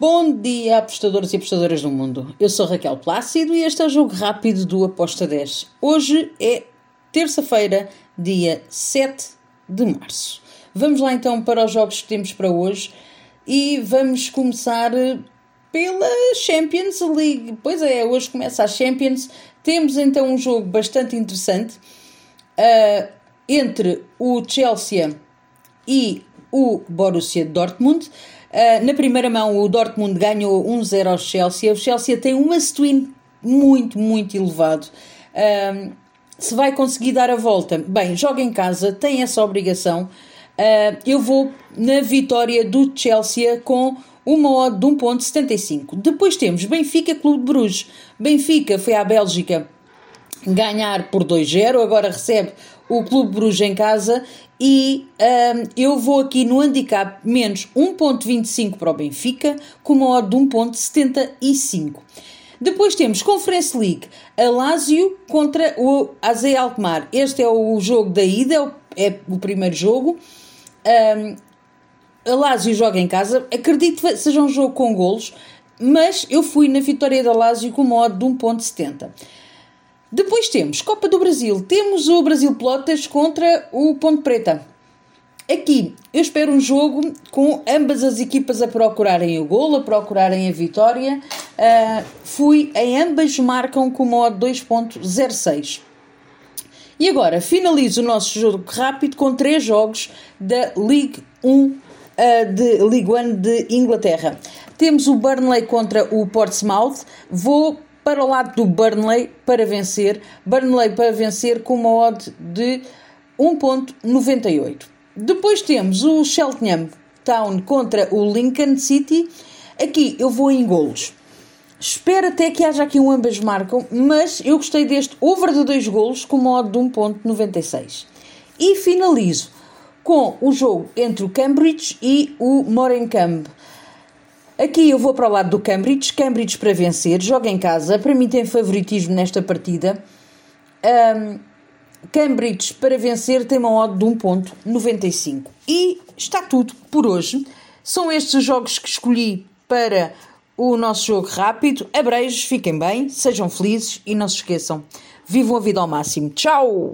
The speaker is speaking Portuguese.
Bom dia, apostadores e apostadoras do mundo. Eu sou Raquel Plácido e este é o jogo rápido do Aposta 10. Hoje é terça-feira, dia 7 de março. Vamos lá então para os jogos que temos para hoje e vamos começar pela Champions League. Pois é, hoje começa a Champions. Temos então um jogo bastante interessante uh, entre o Chelsea e o Borussia Dortmund. Uh, na primeira mão, o Dortmund ganhou 1-0 ao Chelsea. O Chelsea tem uma swing muito, muito elevado. Uh, se vai conseguir dar a volta, bem, joga em casa, tem essa obrigação. Uh, eu vou na vitória do Chelsea com uma odd de 1.75. Depois temos Benfica Clube de Bruges. Benfica foi à Bélgica ganhar por 2-0, agora recebe o Clube Bruges em casa e um, eu vou aqui no handicap menos 1.25 para o Benfica com uma odd de 1.75. Depois temos Conference League, a Lazio contra o AZ Alkmaar. Este é o jogo da ida, é o, é primeiro jogo. Um, a Lazio joga em casa, acredito que seja um jogo com golos, mas eu fui na vitória da Lazio com uma odd de 1.70. Depois temos Copa do Brasil. Temos o Brasil Plotas contra o Ponte Preta. Aqui eu espero um jogo com ambas as equipas a procurarem o golo, a procurarem a vitória. Uh, fui em ambas marcam com modo 2.06. E agora finalizo o nosso jogo rápido com três jogos da League 1 uh, ah, de League 1 de Inglaterra. Temos o Burnley contra o Portsmouth. Vou para o lado do Burnley para vencer. Burnley para vencer com uma odd de 1.98. Depois temos o Cheltenham Town contra o Lincoln City. Aqui eu vou em golos. Espero até que haja aqui um ambas marcam, mas eu gostei deste over de dois golos com uma odd de 1.96. E finalizo com o jogo entre o Cambridge e o Morecambe. Aqui eu vou para o lado do Cambridge. Cambridge para vencer, joga em casa. Para mim tem favoritismo nesta partida. Um, Cambridge para vencer tem uma odd de 1.95. E está tudo por hoje. São estes os jogos que escolhi para o nosso jogo rápido. Abreijos, fiquem bem, sejam felizes e não se esqueçam. Vivam a vida ao máximo. Tchau!